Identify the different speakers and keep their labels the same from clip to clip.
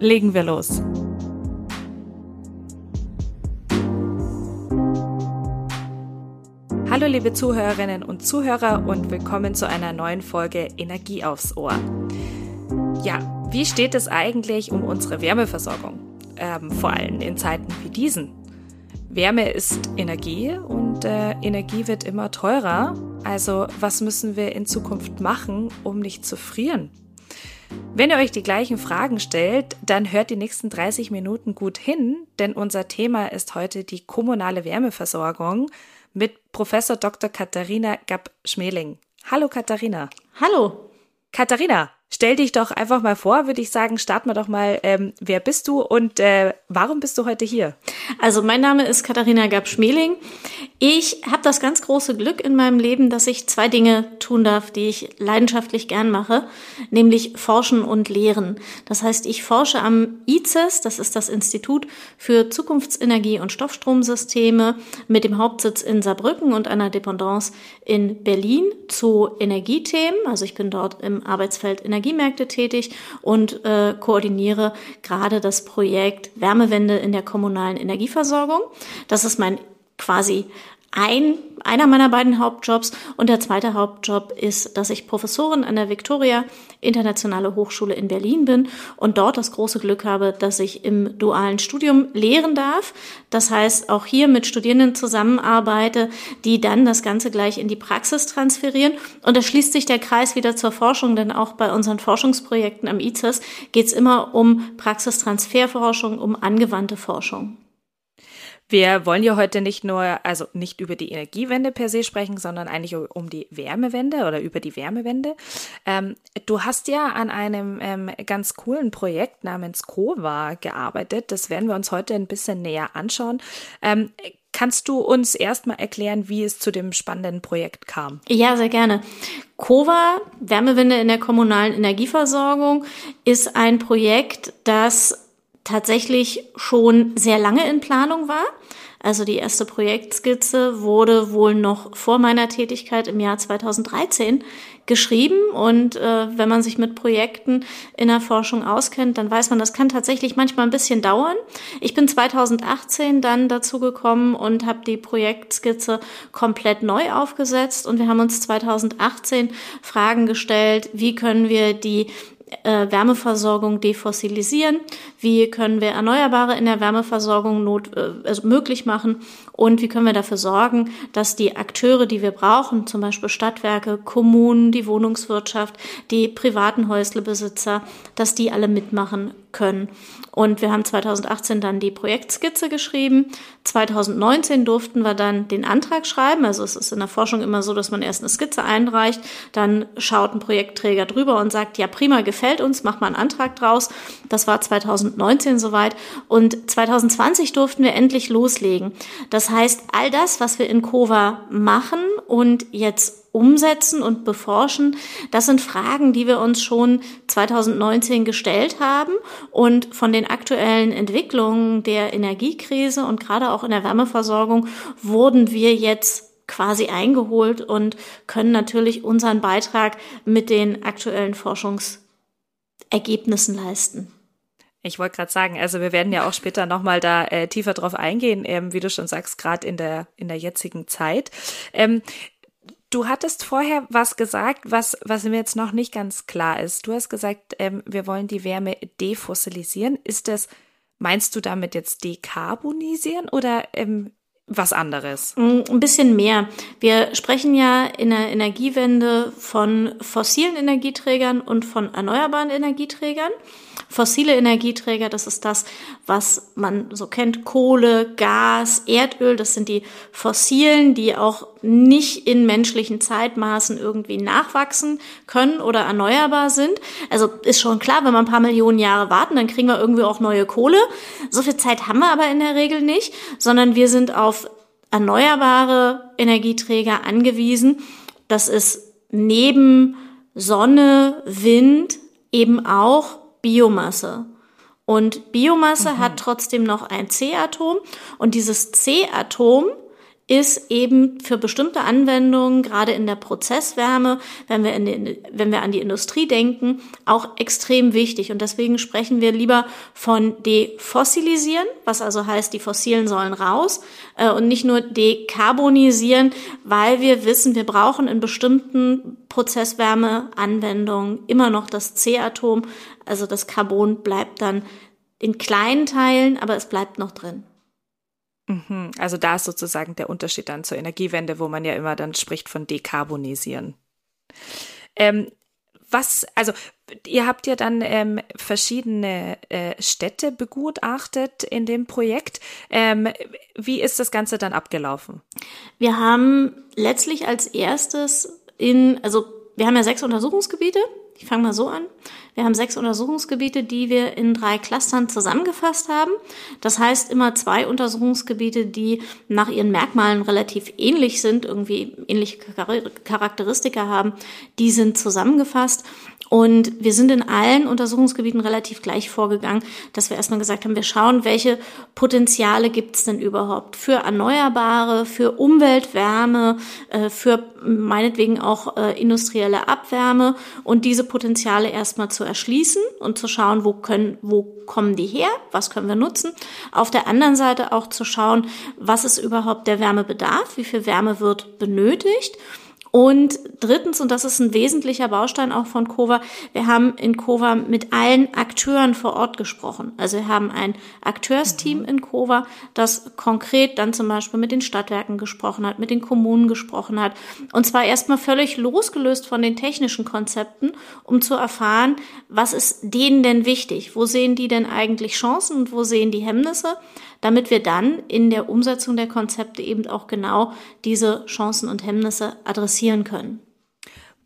Speaker 1: Legen wir los. Hallo liebe Zuhörerinnen und Zuhörer und willkommen zu einer neuen Folge Energie aufs Ohr. Ja, wie steht es eigentlich um unsere Wärmeversorgung? Ähm, vor allem in Zeiten wie diesen. Wärme ist Energie und äh, Energie wird immer teurer. Also was müssen wir in Zukunft machen, um nicht zu frieren? Wenn ihr euch die gleichen Fragen stellt, dann hört die nächsten 30 Minuten gut hin, denn unser Thema ist heute die kommunale Wärmeversorgung mit Professor Dr. Katharina Gapp-Schmeling. Hallo Katharina.
Speaker 2: Hallo.
Speaker 1: Katharina, Stell dich doch einfach mal vor, würde ich sagen, starten wir doch mal, ähm, wer bist du und äh, warum bist du heute hier?
Speaker 2: Also mein Name ist Katharina Gab-Schmeling. Ich habe das ganz große Glück in meinem Leben, dass ich zwei Dinge tun darf, die ich leidenschaftlich gern mache, nämlich forschen und lehren. Das heißt, ich forsche am ICES, das ist das Institut für Zukunftsenergie und Stoffstromsysteme mit dem Hauptsitz in Saarbrücken und einer Dependance in Berlin zu Energiethemen. Also ich bin dort im Arbeitsfeld Energie Energiemärkte tätig und äh, koordiniere gerade das Projekt Wärmewende in der kommunalen Energieversorgung. Das ist mein quasi ein, einer meiner beiden Hauptjobs und der zweite Hauptjob ist, dass ich Professorin an der Victoria Internationale Hochschule in Berlin bin und dort das große Glück habe, dass ich im dualen Studium lehren darf. Das heißt, auch hier mit Studierenden zusammenarbeite, die dann das Ganze gleich in die Praxis transferieren. Und da schließt sich der Kreis wieder zur Forschung, denn auch bei unseren Forschungsprojekten am ICES geht es immer um Praxistransferforschung, um angewandte Forschung.
Speaker 1: Wir wollen ja heute nicht nur, also nicht über die Energiewende per se sprechen, sondern eigentlich um die Wärmewende oder über die Wärmewende. Ähm, du hast ja an einem ähm, ganz coolen Projekt namens COVA gearbeitet. Das werden wir uns heute ein bisschen näher anschauen. Ähm, Kannst du uns erstmal erklären, wie es zu dem spannenden Projekt kam?
Speaker 2: Ja, sehr gerne. COVA, Wärmewende in der kommunalen Energieversorgung, ist ein Projekt, das tatsächlich schon sehr lange in Planung war. Also die erste Projektskizze wurde wohl noch vor meiner Tätigkeit im Jahr 2013 geschrieben. Und äh, wenn man sich mit Projekten in der Forschung auskennt, dann weiß man, das kann tatsächlich manchmal ein bisschen dauern. Ich bin 2018 dann dazu gekommen und habe die Projektskizze komplett neu aufgesetzt. Und wir haben uns 2018 Fragen gestellt, wie können wir die äh, Wärmeversorgung defossilisieren, wie können wir Erneuerbare in der Wärmeversorgung not, äh, also möglich machen? Und wie können wir dafür sorgen, dass die Akteure, die wir brauchen, zum Beispiel Stadtwerke, Kommunen, die Wohnungswirtschaft, die privaten Häuslebesitzer, dass die alle mitmachen können. Und wir haben 2018 dann die Projektskizze geschrieben. 2019 durften wir dann den Antrag schreiben. Also es ist in der Forschung immer so, dass man erst eine Skizze einreicht, dann schaut ein Projektträger drüber und sagt, ja prima, gefällt uns, mach mal einen Antrag draus. Das war 2019 soweit. Und 2020 durften wir endlich loslegen. Das heißt, all das, was wir in Kova machen und jetzt umsetzen und beforschen, das sind Fragen, die wir uns schon 2019 gestellt haben und von den aktuellen Entwicklungen der Energiekrise und gerade auch in der Wärmeversorgung wurden wir jetzt quasi eingeholt und können natürlich unseren Beitrag mit den aktuellen Forschungsergebnissen leisten.
Speaker 1: Ich wollte gerade sagen, also wir werden ja auch später nochmal da äh, tiefer drauf eingehen, ähm, wie du schon sagst, gerade in der, in der jetzigen Zeit. Ähm, Du hattest vorher was gesagt, was, was mir jetzt noch nicht ganz klar ist. Du hast gesagt, ähm, wir wollen die Wärme defossilisieren. Ist das, meinst du damit jetzt dekarbonisieren oder ähm, was anderes.
Speaker 2: Mm, ein bisschen mehr. Wir sprechen ja in der Energiewende von fossilen Energieträgern und von erneuerbaren Energieträgern. Fossile Energieträger, das ist das, was man so kennt, Kohle, Gas, Erdöl, das sind die fossilen, die auch nicht in menschlichen Zeitmaßen irgendwie nachwachsen können oder erneuerbar sind. Also ist schon klar, wenn wir ein paar Millionen Jahre warten, dann kriegen wir irgendwie auch neue Kohle. So viel Zeit haben wir aber in der Regel nicht, sondern wir sind auf erneuerbare Energieträger angewiesen. Das ist neben Sonne, Wind eben auch Biomasse. Und Biomasse mhm. hat trotzdem noch ein C-Atom und dieses C-Atom ist eben für bestimmte Anwendungen, gerade in der Prozesswärme, wenn wir, in die, wenn wir an die Industrie denken, auch extrem wichtig. Und deswegen sprechen wir lieber von defossilisieren, was also heißt, die Fossilen sollen raus äh, und nicht nur dekarbonisieren, weil wir wissen, wir brauchen in bestimmten Prozesswärmeanwendungen immer noch das C-Atom. Also das Carbon bleibt dann in kleinen Teilen, aber es bleibt noch drin.
Speaker 1: Mhm. Also da ist sozusagen der Unterschied dann zur Energiewende, wo man ja immer dann spricht von Dekarbonisieren. Ähm, was, also ihr habt ja dann ähm, verschiedene äh, Städte begutachtet in dem Projekt. Ähm, wie ist das Ganze dann abgelaufen?
Speaker 2: Wir haben letztlich als erstes in, also wir haben ja sechs Untersuchungsgebiete. Ich fange mal so an. Wir haben sechs Untersuchungsgebiete, die wir in drei Clustern zusammengefasst haben. Das heißt immer zwei Untersuchungsgebiete, die nach ihren Merkmalen relativ ähnlich sind, irgendwie ähnliche Charakteristika haben, die sind zusammengefasst. Und wir sind in allen Untersuchungsgebieten relativ gleich vorgegangen, dass wir erstmal gesagt haben, wir schauen, welche Potenziale gibt es denn überhaupt für Erneuerbare, für Umweltwärme, äh, für meinetwegen auch äh, industrielle Abwärme und diese Potenziale erstmal zu erschließen und zu schauen, wo können, wo kommen die her, was können wir nutzen. Auf der anderen Seite auch zu schauen, was ist überhaupt der Wärmebedarf, wie viel Wärme wird benötigt und drittens, und das ist ein wesentlicher Baustein auch von Kova, wir haben in Kova mit allen Akteuren vor Ort gesprochen. Also wir haben ein Akteursteam in Kova, das konkret dann zum Beispiel mit den Stadtwerken gesprochen hat, mit den Kommunen gesprochen hat. Und zwar erstmal völlig losgelöst von den technischen Konzepten, um zu erfahren, was ist denen denn wichtig? Wo sehen die denn eigentlich Chancen und wo sehen die Hemmnisse? Damit wir dann in der Umsetzung der Konzepte eben auch genau diese Chancen und Hemmnisse adressieren können.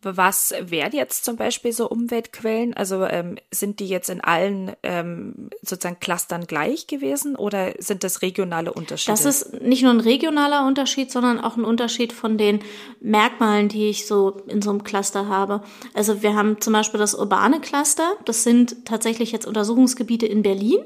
Speaker 1: Was wären jetzt zum Beispiel so Umweltquellen? Also ähm, sind die jetzt in allen ähm, sozusagen Clustern gleich gewesen oder sind das regionale Unterschiede?
Speaker 2: Das ist nicht nur ein regionaler Unterschied, sondern auch ein Unterschied von den Merkmalen, die ich so in so einem Cluster habe. Also wir haben zum Beispiel das urbane Cluster. Das sind tatsächlich jetzt Untersuchungsgebiete in Berlin.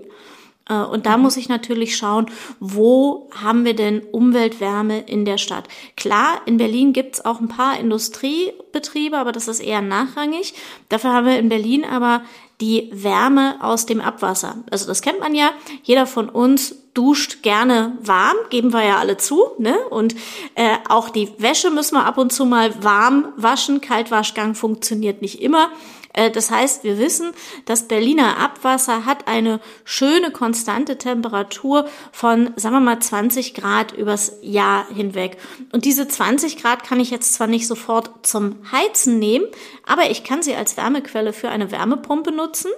Speaker 2: Äh, und da muss ich natürlich schauen, wo haben wir denn Umweltwärme in der Stadt? Klar, in Berlin gibt's auch ein paar Industriebetriebe, aber das ist eher nachrangig. Dafür haben wir in Berlin aber die Wärme aus dem Abwasser. Also das kennt man ja. Jeder von uns duscht gerne warm, geben wir ja alle zu. Ne? Und äh, auch die Wäsche müssen wir ab und zu mal warm waschen. Kaltwaschgang funktioniert nicht immer. Äh, das heißt, wir wissen, das Berliner Abwasser hat eine schöne konstante Temperatur von, sagen wir mal, 20 Grad übers Jahr hinweg. Und diese 20 Grad kann ich jetzt zwar nicht sofort zum Heizen nehmen, aber ich kann sie als Wärmequelle für eine Wärmepumpe nutzen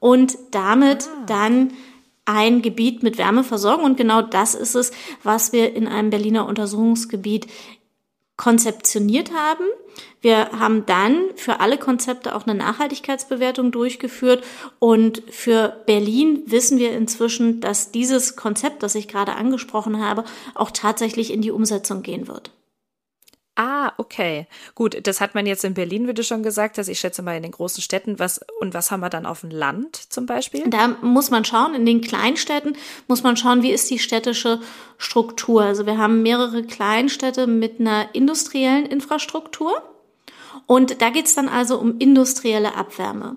Speaker 2: und damit ah. dann ein Gebiet mit Wärme versorgen. Und genau das ist es, was wir in einem Berliner Untersuchungsgebiet konzeptioniert haben. Wir haben dann für alle Konzepte auch eine Nachhaltigkeitsbewertung durchgeführt und für Berlin wissen wir inzwischen, dass dieses Konzept, das ich gerade angesprochen habe, auch tatsächlich in die Umsetzung gehen wird.
Speaker 1: Ah, okay. Gut, das hat man jetzt in Berlin, wie du schon gesagt hast. Ich schätze mal in den großen Städten. Was, und was haben wir dann auf dem Land zum Beispiel?
Speaker 2: Da muss man schauen, in den Kleinstädten muss man schauen, wie ist die städtische Struktur. Also wir haben mehrere Kleinstädte mit einer industriellen Infrastruktur. Und da geht's dann also um industrielle Abwärme.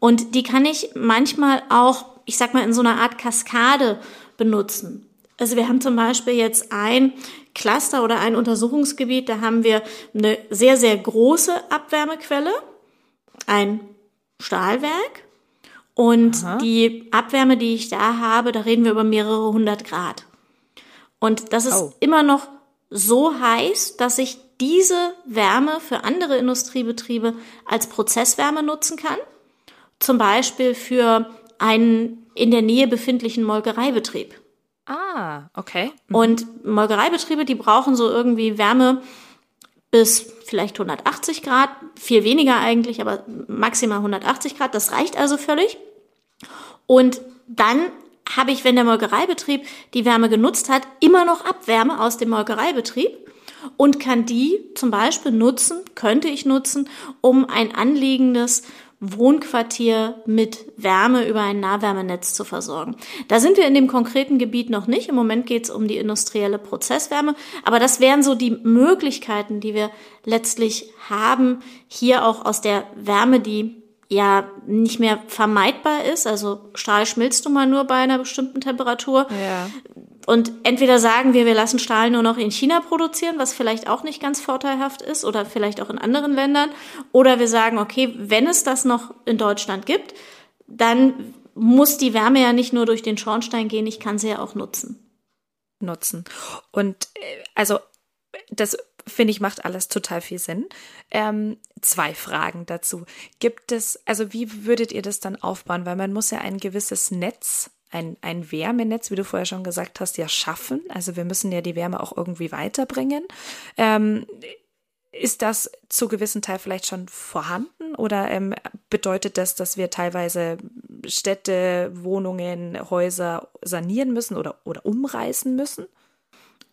Speaker 2: Und die kann ich manchmal auch, ich sag mal, in so einer Art Kaskade benutzen. Also wir haben zum Beispiel jetzt ein Cluster oder ein Untersuchungsgebiet, da haben wir eine sehr, sehr große Abwärmequelle, ein Stahlwerk. Und Aha. die Abwärme, die ich da habe, da reden wir über mehrere hundert Grad. Und das ist oh. immer noch so heiß, dass ich diese Wärme für andere Industriebetriebe als Prozesswärme nutzen kann. Zum Beispiel für einen in der Nähe befindlichen Molkereibetrieb.
Speaker 1: Ah, okay.
Speaker 2: Mhm. Und Molkereibetriebe, die brauchen so irgendwie Wärme bis vielleicht 180 Grad, viel weniger eigentlich, aber maximal 180 Grad. Das reicht also völlig. Und dann habe ich, wenn der Molkereibetrieb die Wärme genutzt hat, immer noch Abwärme aus dem Molkereibetrieb und kann die zum Beispiel nutzen, könnte ich nutzen, um ein anliegendes Wohnquartier mit Wärme über ein Nahwärmenetz zu versorgen. Da sind wir in dem konkreten Gebiet noch nicht. Im Moment geht es um die industrielle Prozesswärme. Aber das wären so die Möglichkeiten, die wir letztlich haben, hier auch aus der Wärme, die ja nicht mehr vermeidbar ist. Also Stahl schmilzt du mal nur bei einer bestimmten Temperatur.
Speaker 1: Ja.
Speaker 2: Und entweder sagen wir, wir lassen Stahl nur noch in China produzieren, was vielleicht auch nicht ganz vorteilhaft ist oder vielleicht auch in anderen Ländern. Oder wir sagen, okay, wenn es das noch in Deutschland gibt, dann muss die Wärme ja nicht nur durch den Schornstein gehen, ich kann sie ja auch nutzen.
Speaker 1: Nutzen. Und äh, also das finde ich, macht alles total viel Sinn. Ähm, zwei Fragen dazu. Gibt es, also wie würdet ihr das dann aufbauen? Weil man muss ja ein gewisses Netz, ein, ein Wärmenetz, wie du vorher schon gesagt hast, ja schaffen. Also wir müssen ja die Wärme auch irgendwie weiterbringen. Ähm, ist das zu gewissen Teil vielleicht schon vorhanden oder ähm, bedeutet das, dass wir teilweise Städte, Wohnungen, Häuser sanieren müssen oder, oder umreißen müssen?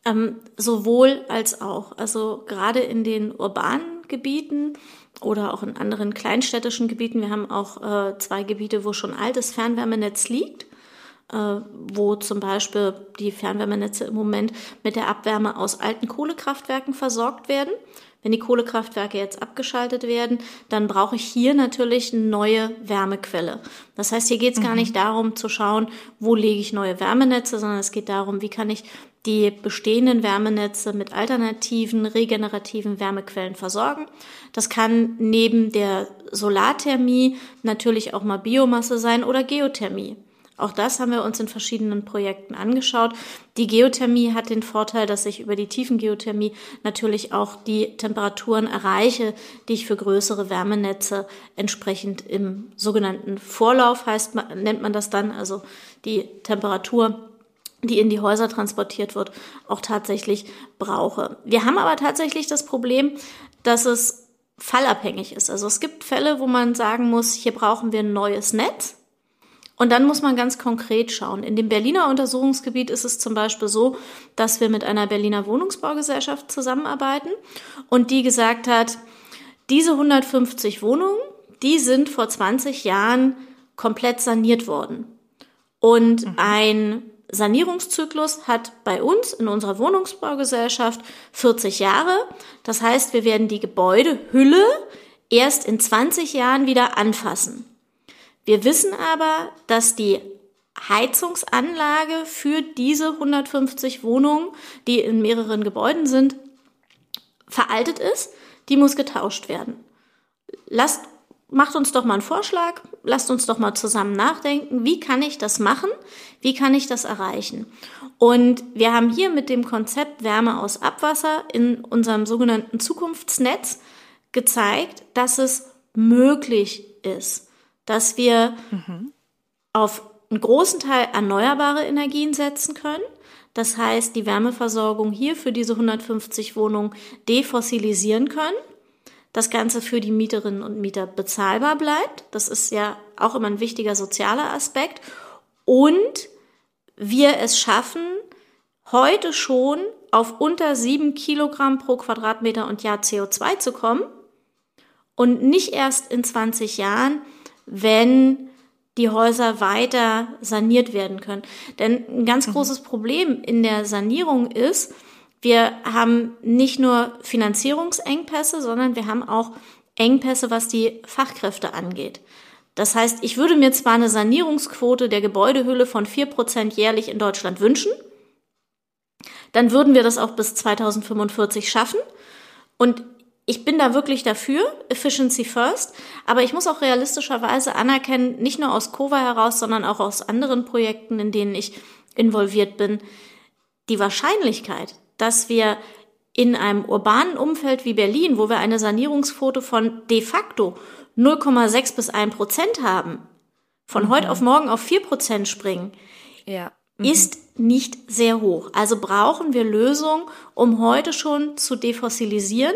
Speaker 2: Ähm, sowohl als auch. Also gerade in den urbanen Gebieten oder auch in anderen kleinstädtischen Gebieten. Wir haben auch äh, zwei Gebiete, wo schon altes Fernwärmenetz liegt, wo zum Beispiel die Fernwärmenetze im Moment mit der Abwärme aus alten Kohlekraftwerken versorgt werden. Wenn die Kohlekraftwerke jetzt abgeschaltet werden, dann brauche ich hier natürlich eine neue Wärmequelle. Das heißt, hier geht es mhm. gar nicht darum zu schauen, wo lege ich neue Wärmenetze, sondern es geht darum, wie kann ich die bestehenden Wärmenetze mit alternativen, regenerativen Wärmequellen versorgen. Das kann neben der Solarthermie natürlich auch mal Biomasse sein oder Geothermie. Auch das haben wir uns in verschiedenen Projekten angeschaut. Die Geothermie hat den Vorteil, dass ich über die Tiefengeothermie natürlich auch die Temperaturen erreiche, die ich für größere Wärmenetze entsprechend im sogenannten Vorlauf heißt, nennt man das dann, also die Temperatur die in die Häuser transportiert wird, auch tatsächlich brauche. Wir haben aber tatsächlich das Problem, dass es fallabhängig ist. Also es gibt Fälle, wo man sagen muss, hier brauchen wir ein neues Netz. Und dann muss man ganz konkret schauen. In dem Berliner Untersuchungsgebiet ist es zum Beispiel so, dass wir mit einer Berliner Wohnungsbaugesellschaft zusammenarbeiten und die gesagt hat, diese 150 Wohnungen, die sind vor 20 Jahren komplett saniert worden. Und mhm. ein Sanierungszyklus hat bei uns in unserer Wohnungsbaugesellschaft 40 Jahre. Das heißt, wir werden die Gebäudehülle erst in 20 Jahren wieder anfassen. Wir wissen aber, dass die Heizungsanlage für diese 150 Wohnungen, die in mehreren Gebäuden sind, veraltet ist. Die muss getauscht werden. Lasst macht uns doch mal einen Vorschlag, lasst uns doch mal zusammen nachdenken, wie kann ich das machen, wie kann ich das erreichen. Und wir haben hier mit dem Konzept Wärme aus Abwasser in unserem sogenannten Zukunftsnetz gezeigt, dass es möglich ist, dass wir mhm. auf einen großen Teil erneuerbare Energien setzen können. Das heißt, die Wärmeversorgung hier für diese 150 Wohnungen defossilisieren können das Ganze für die Mieterinnen und Mieter bezahlbar bleibt. Das ist ja auch immer ein wichtiger sozialer Aspekt. Und wir es schaffen, heute schon auf unter sieben Kilogramm pro Quadratmeter und Jahr CO2 zu kommen und nicht erst in 20 Jahren, wenn die Häuser weiter saniert werden können. Denn ein ganz mhm. großes Problem in der Sanierung ist, wir haben nicht nur Finanzierungsengpässe, sondern wir haben auch Engpässe, was die Fachkräfte angeht. Das heißt, ich würde mir zwar eine Sanierungsquote der Gebäudehülle von vier Prozent jährlich in Deutschland wünschen, dann würden wir das auch bis 2045 schaffen. Und ich bin da wirklich dafür, Efficiency First, aber ich muss auch realistischerweise anerkennen, nicht nur aus Kova heraus, sondern auch aus anderen Projekten, in denen ich involviert bin, die Wahrscheinlichkeit, dass wir in einem urbanen Umfeld wie Berlin, wo wir eine Sanierungsquote von de facto 0,6 bis 1 Prozent haben, von mhm. heute auf morgen auf 4 Prozent springen, ja. mhm. ist nicht sehr hoch. Also brauchen wir Lösungen, um heute schon zu defossilisieren,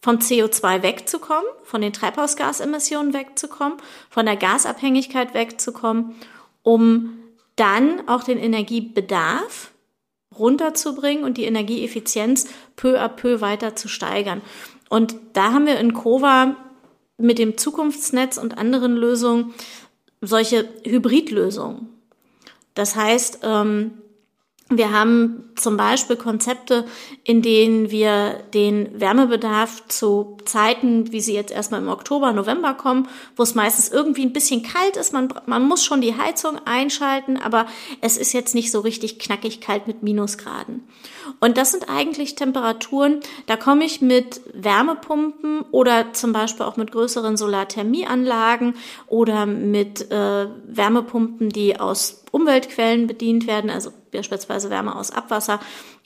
Speaker 2: vom CO2 wegzukommen, von den Treibhausgasemissionen wegzukommen, von der Gasabhängigkeit wegzukommen, um dann auch den Energiebedarf runterzubringen und die Energieeffizienz peu à peu weiter zu steigern. Und da haben wir in Kova mit dem Zukunftsnetz und anderen Lösungen solche Hybridlösungen. Das heißt, ähm, wir haben zum Beispiel Konzepte, in denen wir den Wärmebedarf zu Zeiten, wie sie jetzt erstmal im Oktober, November kommen, wo es meistens irgendwie ein bisschen kalt ist. Man, man muss schon die Heizung einschalten, aber es ist jetzt nicht so richtig knackig kalt mit Minusgraden. Und das sind eigentlich Temperaturen, da komme ich mit Wärmepumpen oder zum Beispiel auch mit größeren Solarthermieanlagen oder mit äh, Wärmepumpen, die aus Umweltquellen bedient werden, also beispielsweise Wärme aus Abwasser,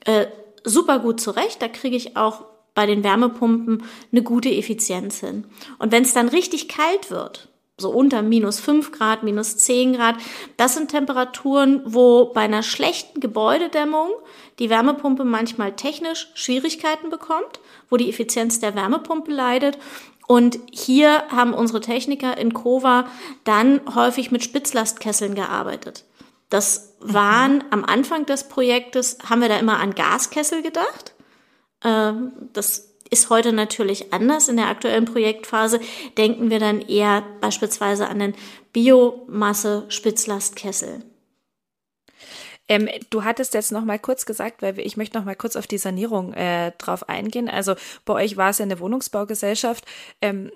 Speaker 2: äh, super gut zurecht. Da kriege ich auch bei den Wärmepumpen eine gute Effizienz hin. Und wenn es dann richtig kalt wird, so unter minus fünf Grad, minus zehn Grad, das sind Temperaturen, wo bei einer schlechten Gebäudedämmung die Wärmepumpe manchmal technisch Schwierigkeiten bekommt, wo die Effizienz der Wärmepumpe leidet. Und hier haben unsere Techniker in Kova dann häufig mit Spitzlastkesseln gearbeitet. Das waren mhm. am Anfang des Projektes, haben wir da immer an Gaskessel gedacht. Ähm, das ist heute natürlich anders. In der aktuellen Projektphase denken wir dann eher beispielsweise an den Biomasse-Spitzlastkessel.
Speaker 1: Ähm, du hattest jetzt noch mal kurz gesagt, weil ich möchte noch mal kurz auf die Sanierung äh, drauf eingehen. Also bei euch war es ja eine Wohnungsbaugesellschaft. Ähm,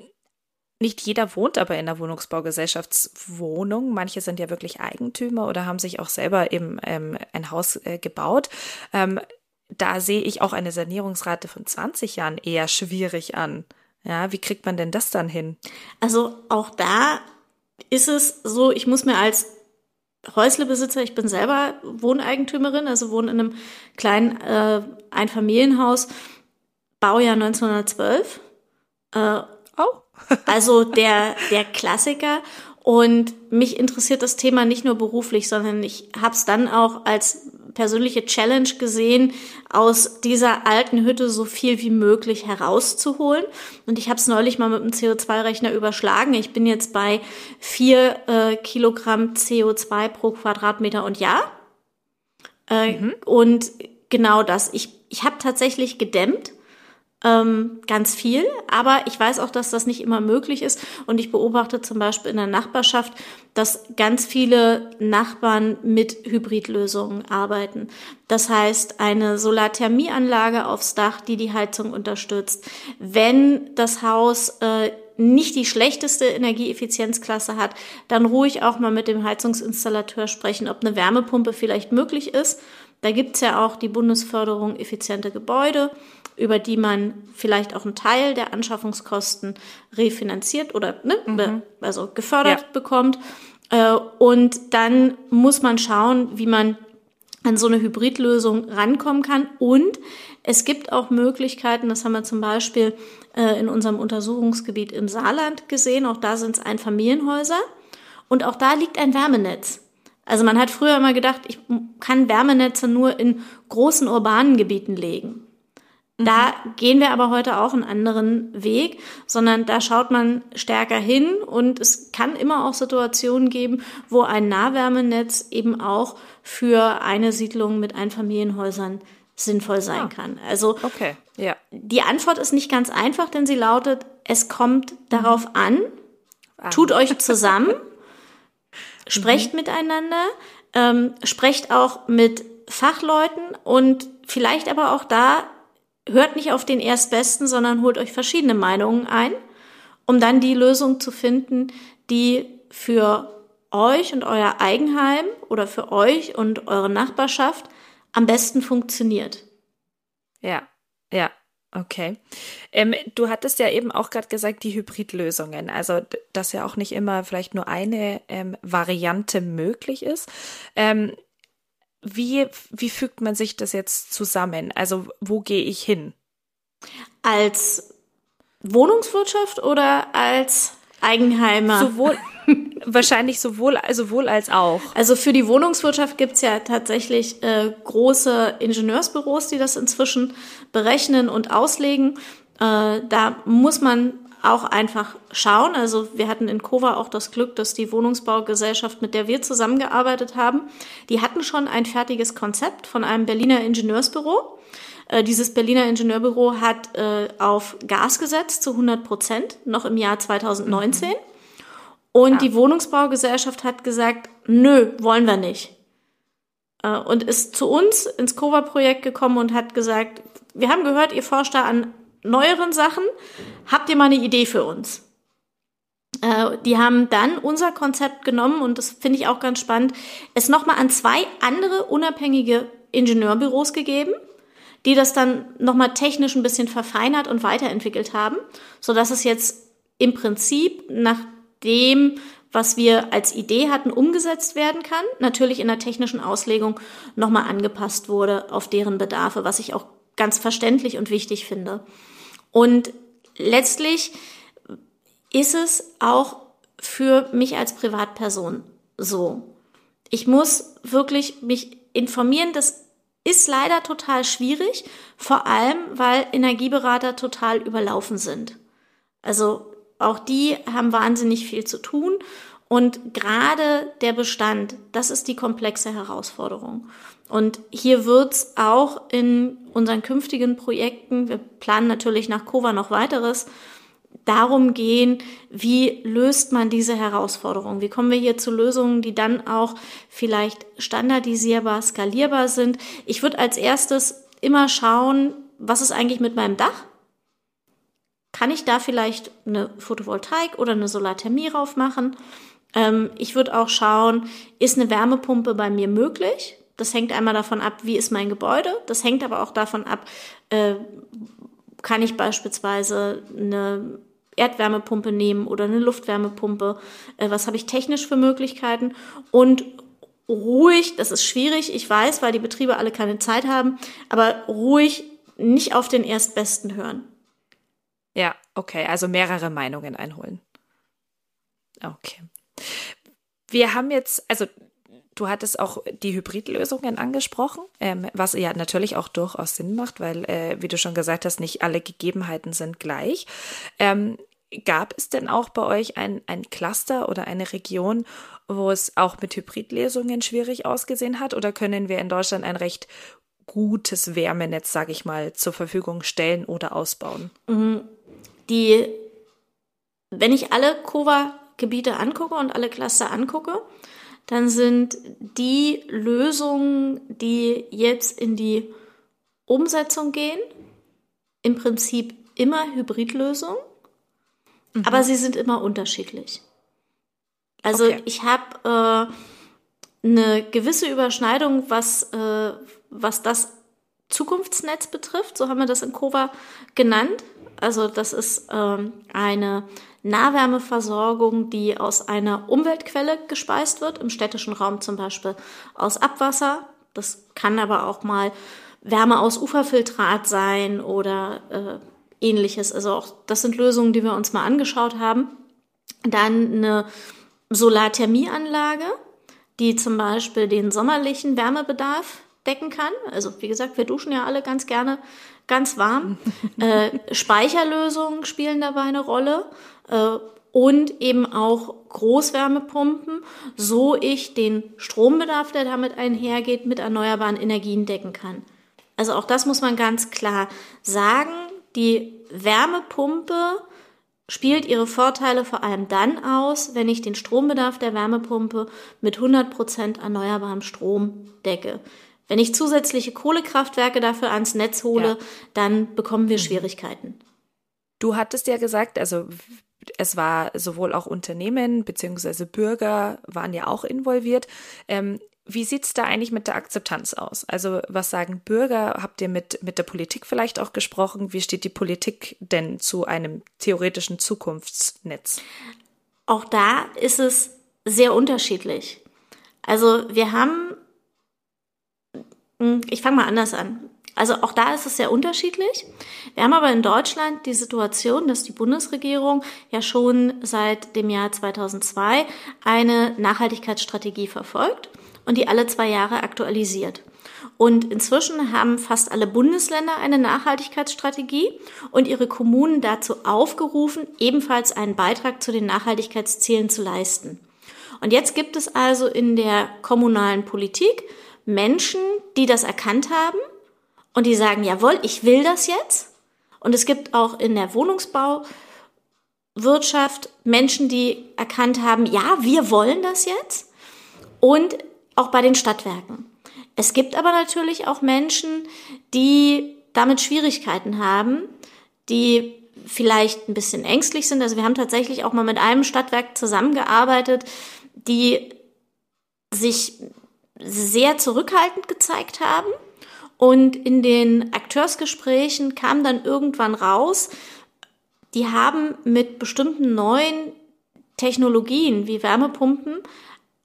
Speaker 1: nicht jeder wohnt aber in einer Wohnungsbaugesellschaftswohnung. Manche sind ja wirklich Eigentümer oder haben sich auch selber eben ähm, ein Haus äh, gebaut. Ähm, da sehe ich auch eine Sanierungsrate von 20 Jahren eher schwierig an. Ja, wie kriegt man denn das dann hin?
Speaker 2: Also auch da ist es so, ich muss mir als Häuslebesitzer, ich bin selber Wohneigentümerin, also wohne in einem kleinen äh, Einfamilienhaus, Baujahr 1912. Äh, oh. Also der, der Klassiker. Und mich interessiert das Thema nicht nur beruflich, sondern ich habe es dann auch als persönliche Challenge gesehen, aus dieser alten Hütte so viel wie möglich herauszuholen. Und ich habe es neulich mal mit dem CO2-Rechner überschlagen. Ich bin jetzt bei vier äh, Kilogramm CO2 pro Quadratmeter und Jahr. Äh, mhm. Und genau das. Ich, ich habe tatsächlich gedämmt ähm, ganz viel. Aber ich weiß auch, dass das nicht immer möglich ist. Und ich beobachte zum Beispiel in der Nachbarschaft, dass ganz viele Nachbarn mit Hybridlösungen arbeiten. Das heißt, eine Solarthermieanlage aufs Dach, die die Heizung unterstützt. Wenn das Haus äh, nicht die schlechteste Energieeffizienzklasse hat, dann ruhig auch mal mit dem Heizungsinstallateur sprechen, ob eine Wärmepumpe vielleicht möglich ist. Da gibt's ja auch die Bundesförderung effiziente Gebäude über die man vielleicht auch einen Teil der Anschaffungskosten refinanziert oder ne, mhm. also gefördert ja. bekommt. Äh, und dann muss man schauen, wie man an so eine Hybridlösung rankommen kann. Und es gibt auch Möglichkeiten, das haben wir zum Beispiel äh, in unserem Untersuchungsgebiet im Saarland gesehen, auch da sind es Einfamilienhäuser und auch da liegt ein Wärmenetz. Also man hat früher immer gedacht, ich kann Wärmenetze nur in großen urbanen Gebieten legen. Da mhm. gehen wir aber heute auch einen anderen Weg, sondern da schaut man stärker hin und es kann immer auch Situationen geben, wo ein Nahwärmenetz eben auch für eine Siedlung mit Einfamilienhäusern sinnvoll sein ah, kann. Also okay, ja. die Antwort ist nicht ganz einfach, denn sie lautet, es kommt darauf mhm. an, an. tut euch zusammen, sprecht mhm. miteinander, ähm, sprecht auch mit Fachleuten und vielleicht aber auch da hört nicht auf den Erstbesten, sondern holt euch verschiedene Meinungen ein, um dann die Lösung zu finden, die für euch und euer Eigenheim oder für euch und eure Nachbarschaft am besten funktioniert.
Speaker 1: Ja, ja, okay. Ähm, du hattest ja eben auch gerade gesagt, die Hybridlösungen, also dass ja auch nicht immer vielleicht nur eine ähm, Variante möglich ist. Ähm, wie, wie fügt man sich das jetzt zusammen? Also wo gehe ich hin?
Speaker 2: Als Wohnungswirtschaft oder als Eigenheimer?
Speaker 1: Sowohl, wahrscheinlich sowohl, sowohl als auch.
Speaker 2: Also für die Wohnungswirtschaft gibt's ja tatsächlich äh, große Ingenieursbüros, die das inzwischen berechnen und auslegen. Äh, da muss man auch einfach schauen. Also wir hatten in Kova auch das Glück, dass die Wohnungsbaugesellschaft, mit der wir zusammengearbeitet haben, die hatten schon ein fertiges Konzept von einem Berliner Ingenieursbüro. Äh, dieses Berliner Ingenieurbüro hat äh, auf Gas gesetzt zu 100 Prozent, noch im Jahr 2019. Und ja. die Wohnungsbaugesellschaft hat gesagt, nö, wollen wir nicht. Äh, und ist zu uns ins Kova-Projekt gekommen und hat gesagt, wir haben gehört, ihr forscht da an neueren Sachen. Habt ihr mal eine Idee für uns? Äh, die haben dann unser Konzept genommen und das finde ich auch ganz spannend, es nochmal an zwei andere unabhängige Ingenieurbüros gegeben, die das dann nochmal technisch ein bisschen verfeinert und weiterentwickelt haben, so dass es jetzt im Prinzip nach dem, was wir als Idee hatten, umgesetzt werden kann. Natürlich in der technischen Auslegung nochmal angepasst wurde auf deren Bedarfe, was ich auch ganz verständlich und wichtig finde. Und letztlich ist es auch für mich als Privatperson so. Ich muss wirklich mich informieren. Das ist leider total schwierig, vor allem weil Energieberater total überlaufen sind. Also auch die haben wahnsinnig viel zu tun und gerade der Bestand, das ist die komplexe Herausforderung. Und hier wird's auch in unseren künftigen Projekten, wir planen natürlich nach Kova noch weiteres, darum gehen, wie löst man diese Herausforderung? Wie kommen wir hier zu Lösungen, die dann auch vielleicht standardisierbar, skalierbar sind? Ich würde als erstes immer schauen, was ist eigentlich mit meinem Dach? Kann ich da vielleicht eine Photovoltaik oder eine Solarthermie drauf machen? Ähm, ich würde auch schauen, ist eine Wärmepumpe bei mir möglich? Das hängt einmal davon ab, wie ist mein Gebäude. Das hängt aber auch davon ab, äh, kann ich beispielsweise eine Erdwärmepumpe nehmen oder eine Luftwärmepumpe. Äh, was habe ich technisch für Möglichkeiten? Und ruhig, das ist schwierig, ich weiß, weil die Betriebe alle keine Zeit haben, aber ruhig nicht auf den Erstbesten hören.
Speaker 1: Ja, okay, also mehrere Meinungen einholen. Okay. Wir haben jetzt, also Du hattest auch die Hybridlösungen angesprochen, ähm, was ja natürlich auch durchaus Sinn macht, weil, äh, wie du schon gesagt hast, nicht alle Gegebenheiten sind gleich. Ähm, gab es denn auch bei euch ein, ein Cluster oder eine Region, wo es auch mit Hybridlösungen schwierig ausgesehen hat? Oder können wir in Deutschland ein recht gutes Wärmenetz, sage ich mal, zur Verfügung stellen oder ausbauen?
Speaker 2: Mhm. Die, wenn ich alle Kova-Gebiete angucke und alle Cluster angucke, dann sind die Lösungen, die jetzt in die Umsetzung gehen, im Prinzip immer Hybridlösungen, mhm. aber sie sind immer unterschiedlich. Also okay. ich habe äh, eine gewisse Überschneidung, was, äh, was das Zukunftsnetz betrifft, so haben wir das in Kova genannt. Also das ist ähm, eine Nahwärmeversorgung, die aus einer Umweltquelle gespeist wird, im städtischen Raum zum Beispiel aus Abwasser. Das kann aber auch mal Wärme aus Uferfiltrat sein oder äh, ähnliches. Also auch das sind Lösungen, die wir uns mal angeschaut haben. Dann eine Solarthermieanlage, die zum Beispiel den sommerlichen Wärmebedarf decken kann. Also wie gesagt, wir duschen ja alle ganz gerne ganz warm. äh, Speicherlösungen spielen dabei eine Rolle und eben auch Großwärmepumpen, so ich den Strombedarf, der damit einhergeht, mit erneuerbaren Energien decken kann. Also auch das muss man ganz klar sagen. Die Wärmepumpe spielt ihre Vorteile vor allem dann aus, wenn ich den Strombedarf der Wärmepumpe mit 100% erneuerbarem Strom decke. Wenn ich zusätzliche Kohlekraftwerke dafür ans Netz hole, ja. dann bekommen wir mhm. Schwierigkeiten.
Speaker 1: Du hattest ja gesagt, also es war sowohl auch Unternehmen beziehungsweise Bürger waren ja auch involviert. Ähm, wie sieht's da eigentlich mit der Akzeptanz aus? Also was sagen Bürger? Habt ihr mit, mit der Politik vielleicht auch gesprochen? Wie steht die Politik denn zu einem theoretischen Zukunftsnetz?
Speaker 2: Auch da ist es sehr unterschiedlich. Also wir haben Hm, ich fange mal anders an. Also auch da ist es sehr unterschiedlich. Wir haben aber in Deutschland die Situation, dass die Bundesregierung ja schon seit dem Jahr 2002 eine Nachhaltigkeitsstrategie verfolgt und die alle zwei Jahre aktualisiert. Und inzwischen haben fast alle Bundesländer eine Nachhaltigkeitsstrategie und ihre Kommunen dazu aufgerufen, ebenfalls einen Beitrag zu den Nachhaltigkeitszielen zu leisten. Und jetzt gibt es also in der kommunalen Politik Menschen, die das erkannt haben und die sagen, jawohl, ich will das jetzt. Und es gibt auch in der Wohnungsbauwirtschaft Menschen, die erkannt haben, ja, wir wollen das jetzt. Und auch bei den Stadtwerken. Es gibt aber natürlich auch Menschen, die damit Schwierigkeiten haben, die vielleicht ein bisschen ängstlich sind. Also wir haben tatsächlich auch mal mit einem Stadtwerk zusammengearbeitet, die sich sehr zurückhaltend gezeigt haben und in den Akteursgesprächen kam dann irgendwann raus, die haben mit bestimmten neuen Technologien wie Wärmepumpen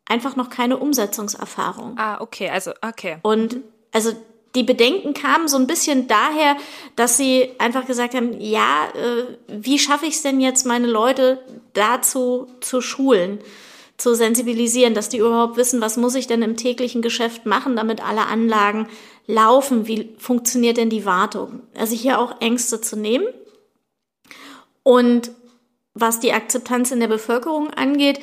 Speaker 2: einfach noch keine Umsetzungserfahrung.
Speaker 1: Ah, okay, also okay.
Speaker 2: Und also die Bedenken kamen so ein bisschen daher, dass sie einfach gesagt haben, ja, äh, wie schaffe ich es denn jetzt, meine Leute dazu zu schulen, zu sensibilisieren, dass die überhaupt wissen, was muss ich denn im täglichen Geschäft machen, damit alle Anlagen laufen, wie funktioniert denn die Wartung. Also hier auch Ängste zu nehmen. Und was die Akzeptanz in der Bevölkerung angeht,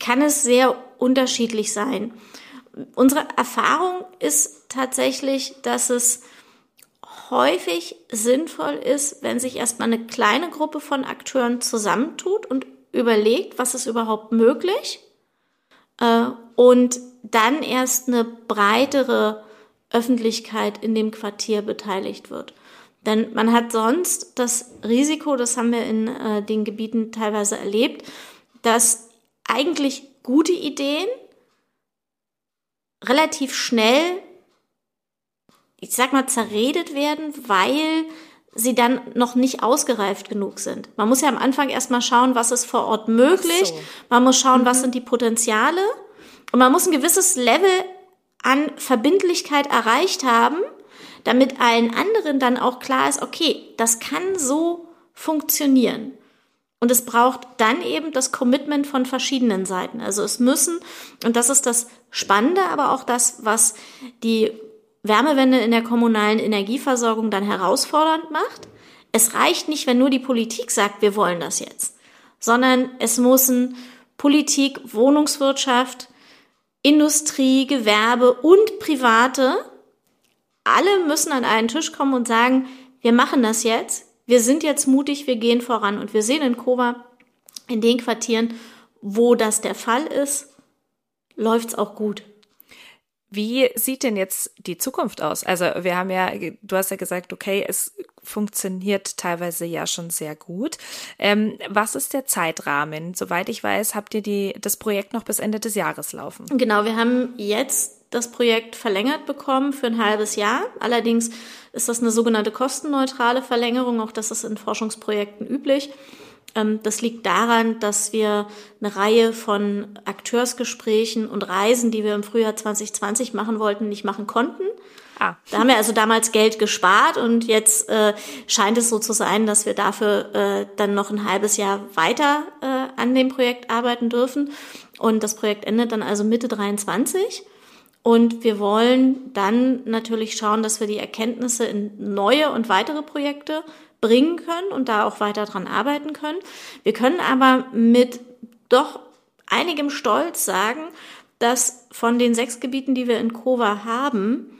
Speaker 2: kann es sehr unterschiedlich sein. Unsere Erfahrung ist tatsächlich, dass es häufig sinnvoll ist, wenn sich erstmal eine kleine Gruppe von Akteuren zusammentut und überlegt, was ist überhaupt möglich äh, und dann erst eine breitere Öffentlichkeit in dem Quartier beteiligt wird. Denn man hat sonst das Risiko, das haben wir in äh, den Gebieten teilweise erlebt, dass eigentlich gute Ideen relativ schnell, ich sag mal, zerredet werden, weil sie dann noch nicht ausgereift genug sind. Man muss ja am Anfang erstmal schauen, was ist vor Ort möglich. So. Man muss schauen, mhm. was sind die Potenziale. Und man muss ein gewisses Level an Verbindlichkeit erreicht haben, damit allen anderen dann auch klar ist, okay, das kann so funktionieren. Und es braucht dann eben das Commitment von verschiedenen Seiten. Also es müssen, und das ist das Spannende, aber auch das, was die Wärmewende in der kommunalen Energieversorgung dann herausfordernd macht. Es reicht nicht, wenn nur die Politik sagt, wir wollen das jetzt, sondern es müssen Politik, Wohnungswirtschaft, Industrie, Gewerbe und Private, alle müssen an einen Tisch kommen und sagen, wir machen das jetzt, wir sind jetzt mutig, wir gehen voran. Und wir sehen in Kova, in den Quartieren, wo das der Fall ist, läuft's auch gut.
Speaker 1: Wie sieht denn jetzt die Zukunft aus? Also wir haben ja, du hast ja gesagt, okay, es funktioniert teilweise ja schon sehr gut. Ähm, was ist der Zeitrahmen? Soweit ich weiß, habt ihr die, das Projekt noch bis Ende des Jahres laufen.
Speaker 2: Genau, wir haben jetzt das Projekt verlängert bekommen für ein halbes Jahr. Allerdings ist das eine sogenannte kostenneutrale Verlängerung. Auch das ist in Forschungsprojekten üblich. Ähm, das liegt daran, dass wir eine Reihe von Akteursgesprächen und Reisen, die wir im Frühjahr 2020 machen wollten, nicht machen konnten. Ah. Da haben wir also damals Geld gespart und jetzt äh, scheint es so zu sein, dass wir dafür äh, dann noch ein halbes Jahr weiter äh, an dem Projekt arbeiten dürfen. Und das Projekt endet dann also Mitte 23. Und wir wollen dann natürlich schauen, dass wir die Erkenntnisse in neue und weitere Projekte bringen können und da auch weiter dran arbeiten können. Wir können aber mit doch einigem Stolz sagen, dass von den sechs Gebieten, die wir in Kova haben,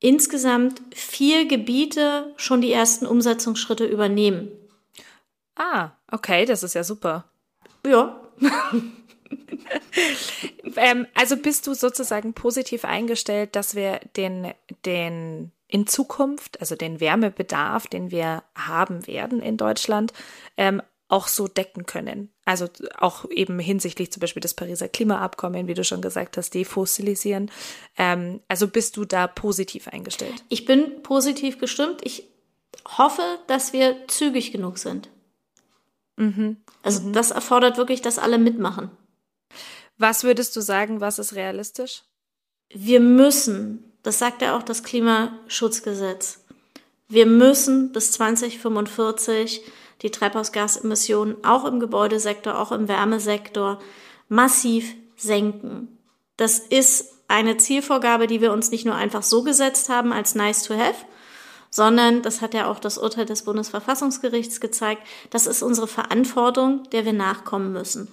Speaker 2: insgesamt vier Gebiete schon die ersten Umsetzungsschritte übernehmen.
Speaker 1: Ah, okay, das ist ja super.
Speaker 2: Ja.
Speaker 1: ähm, also bist du sozusagen positiv eingestellt, dass wir den, den in Zukunft, also den Wärmebedarf, den wir haben werden in Deutschland, ähm, auch so decken können. Also auch eben hinsichtlich zum Beispiel des Pariser Klimaabkommen, wie du schon gesagt hast, defossilisieren. Ähm, also bist du da positiv eingestellt?
Speaker 2: Ich bin positiv gestimmt. Ich hoffe, dass wir zügig genug sind. Mhm. Also mhm. das erfordert wirklich, dass alle mitmachen.
Speaker 1: Was würdest du sagen, was ist realistisch?
Speaker 2: Wir müssen Das sagt ja auch das Klimaschutzgesetz. Wir müssen bis 2045 die Treibhausgasemissionen auch im Gebäudesektor, auch im Wärmesektor massiv senken. Das ist eine Zielvorgabe, die wir uns nicht nur einfach so gesetzt haben als nice to have, sondern, das hat ja auch das Urteil des Bundesverfassungsgerichts gezeigt, das ist unsere Verantwortung, der wir nachkommen müssen.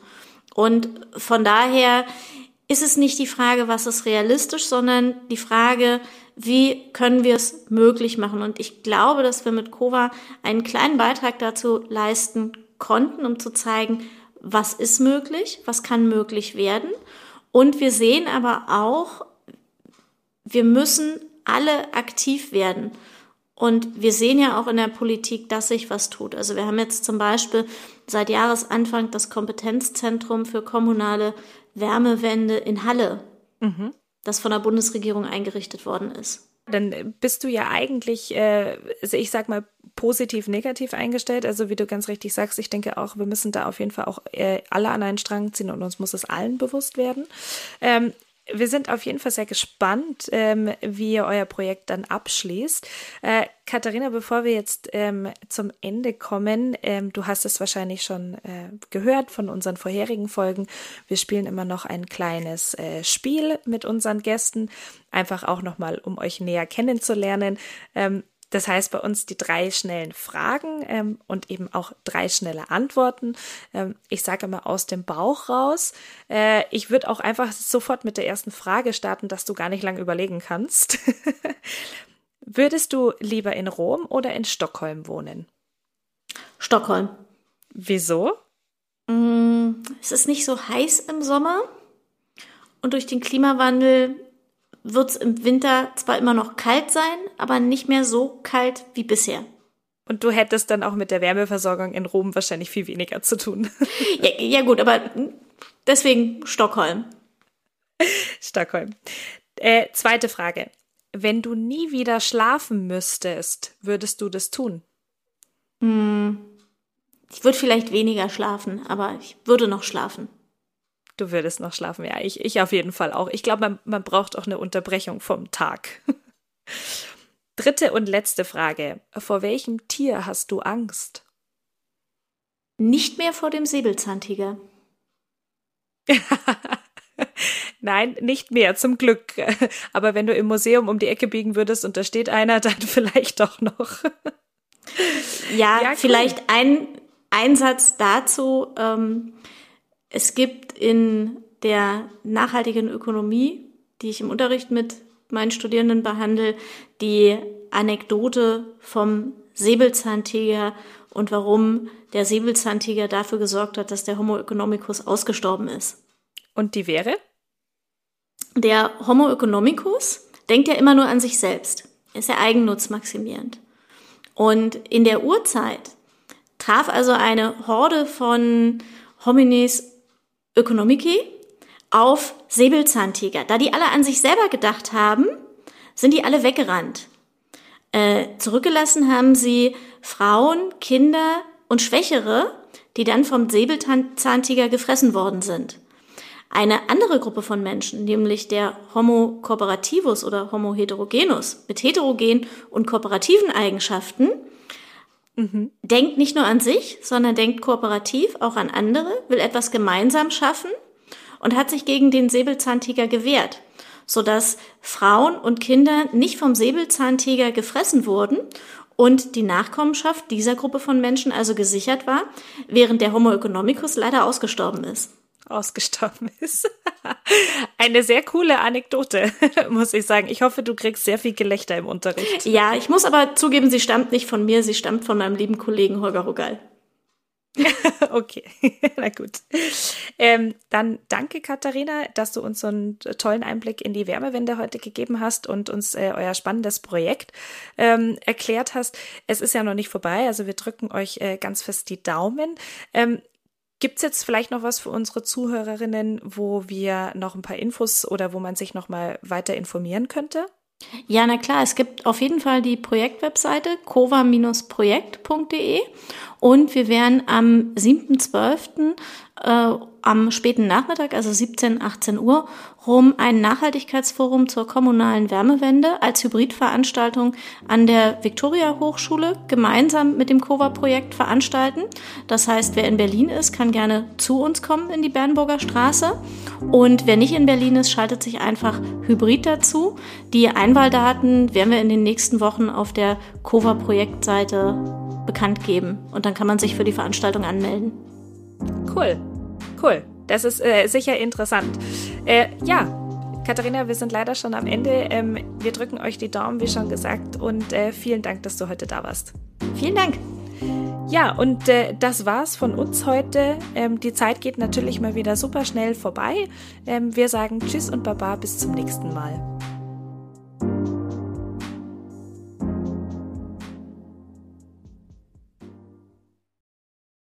Speaker 2: Und von daher ist es nicht die Frage, was ist realistisch, sondern die Frage, wie können wir es möglich machen? Und ich glaube, dass wir mit Kova einen kleinen Beitrag dazu leisten konnten, um zu zeigen, was ist möglich, was kann möglich werden. Und wir sehen aber auch, wir müssen alle aktiv werden. Und wir sehen ja auch in der Politik, dass sich was tut. Also wir haben jetzt zum Beispiel seit Jahresanfang das Kompetenzzentrum für kommunale Wärmewende in Halle, mhm. das von der Bundesregierung eingerichtet worden ist.
Speaker 1: Dann bist du ja eigentlich, äh, also ich sag mal, positiv, negativ eingestellt. Also wie du ganz richtig sagst, ich denke auch, wir müssen da auf jeden Fall auch äh, alle an einen Strang ziehen und uns muss es allen bewusst werden. Ähm, wir sind auf jeden Fall sehr gespannt, ähm, wie ihr euer Projekt dann abschließt. Äh, Katharina, bevor wir jetzt ähm, zum Ende kommen, ähm, du hast es wahrscheinlich schon äh, gehört von unseren vorherigen Folgen. Wir spielen immer noch ein kleines äh, Spiel mit unseren Gästen, einfach auch nochmal, um euch näher kennenzulernen. Ähm, das heißt bei uns die drei schnellen Fragen ähm, und eben auch drei schnelle Antworten. Ähm, ich sage immer aus dem Bauch raus. Äh, ich würde auch einfach sofort mit der ersten Frage starten, dass du gar nicht lange überlegen kannst. Würdest du lieber in Rom oder in Stockholm wohnen?
Speaker 2: Stockholm.
Speaker 1: Wieso?
Speaker 2: Mm, es ist nicht so heiß im Sommer und durch den Klimawandel wird es im Winter zwar immer noch kalt sein, aber nicht mehr so kalt wie bisher.
Speaker 1: Und du hättest dann auch mit der Wärmeversorgung in Rom wahrscheinlich viel weniger zu tun.
Speaker 2: ja, ja gut, aber deswegen Stockholm.
Speaker 1: Stockholm. Äh, zweite Frage. Wenn du nie wieder schlafen müsstest, würdest du das tun?
Speaker 2: Hm, ich würde vielleicht weniger schlafen, aber ich würde noch schlafen.
Speaker 1: Du würdest noch schlafen, ja. Ich, ich auf jeden Fall auch. Ich glaube, man, man braucht auch eine Unterbrechung vom Tag. Dritte und letzte Frage. Vor welchem Tier hast du Angst?
Speaker 2: Nicht mehr vor dem Säbelzahntiger.
Speaker 1: Nein, nicht mehr, zum Glück. Aber wenn du im Museum um die Ecke biegen würdest und da steht einer, dann vielleicht doch noch.
Speaker 2: ja, ja cool. vielleicht ein Einsatz dazu. Ähm, es gibt in der nachhaltigen Ökonomie, die ich im Unterricht mit meinen Studierenden behandle, die Anekdote vom Säbelzahntiger und warum der Säbelzahntiger dafür gesorgt hat, dass der Homo economicus ausgestorben ist.
Speaker 1: Und die wäre?
Speaker 2: Der Homo economicus denkt ja immer nur an sich selbst. Er ist ja eigennutzmaximierend. Und in der Urzeit traf also eine Horde von Homines Ökonomiki auf Säbelzahntiger. Da die alle an sich selber gedacht haben, sind die alle weggerannt. Äh, zurückgelassen haben sie Frauen, Kinder und Schwächere, die dann vom Säbelzahntiger gefressen worden sind. Eine andere Gruppe von Menschen, nämlich der Homo cooperativus oder Homo heterogenus mit heterogen und kooperativen Eigenschaften, mhm. denkt nicht nur an sich, sondern denkt kooperativ auch an andere, will etwas gemeinsam schaffen und hat sich gegen den Säbelzahntiger gewehrt, sodass Frauen und Kinder nicht vom Säbelzahntiger gefressen wurden und die Nachkommenschaft dieser Gruppe von Menschen also gesichert war, während der Homo economicus leider ausgestorben ist
Speaker 1: ausgestorben ist. Eine sehr coole Anekdote, muss ich sagen. Ich hoffe, du kriegst sehr viel Gelächter im Unterricht.
Speaker 2: Ja, ich muss aber zugeben, sie stammt nicht von mir, sie stammt von meinem lieben Kollegen Holger Rogal.
Speaker 1: okay, na gut. Ähm, dann danke, Katharina, dass du uns so einen tollen Einblick in die Wärmewende heute gegeben hast und uns äh, euer spannendes Projekt ähm, erklärt hast. Es ist ja noch nicht vorbei, also wir drücken euch äh, ganz fest die Daumen. Ähm, Gibt's jetzt vielleicht noch was für unsere Zuhörerinnen, wo wir noch ein paar Infos oder wo man sich noch mal weiter informieren könnte?
Speaker 2: Ja, na klar, es gibt auf jeden Fall die Projektwebseite cova-projekt.de und wir werden am 7.12. Am späten Nachmittag, also 17, 18 Uhr, rum ein Nachhaltigkeitsforum zur kommunalen Wärmewende als Hybridveranstaltung an der Victoria Hochschule gemeinsam mit dem COVA-Projekt veranstalten. Das heißt, wer in Berlin ist, kann gerne zu uns kommen in die Bernburger Straße. Und wer nicht in Berlin ist, schaltet sich einfach hybrid dazu. Die Einwahldaten werden wir in den nächsten Wochen auf der COVA-Projektseite bekannt geben. Und dann kann man sich für die Veranstaltung anmelden.
Speaker 1: Cool, cool. Das ist äh, sicher interessant. Äh, ja, Katharina, wir sind leider schon am Ende. Ähm, wir drücken euch die Daumen, wie schon gesagt, und äh, vielen Dank, dass du heute da warst.
Speaker 2: Vielen Dank.
Speaker 1: Ja, und äh, das war's von uns heute. Ähm, die Zeit geht natürlich mal wieder super schnell vorbei. Ähm, wir sagen Tschüss und Baba bis zum nächsten Mal.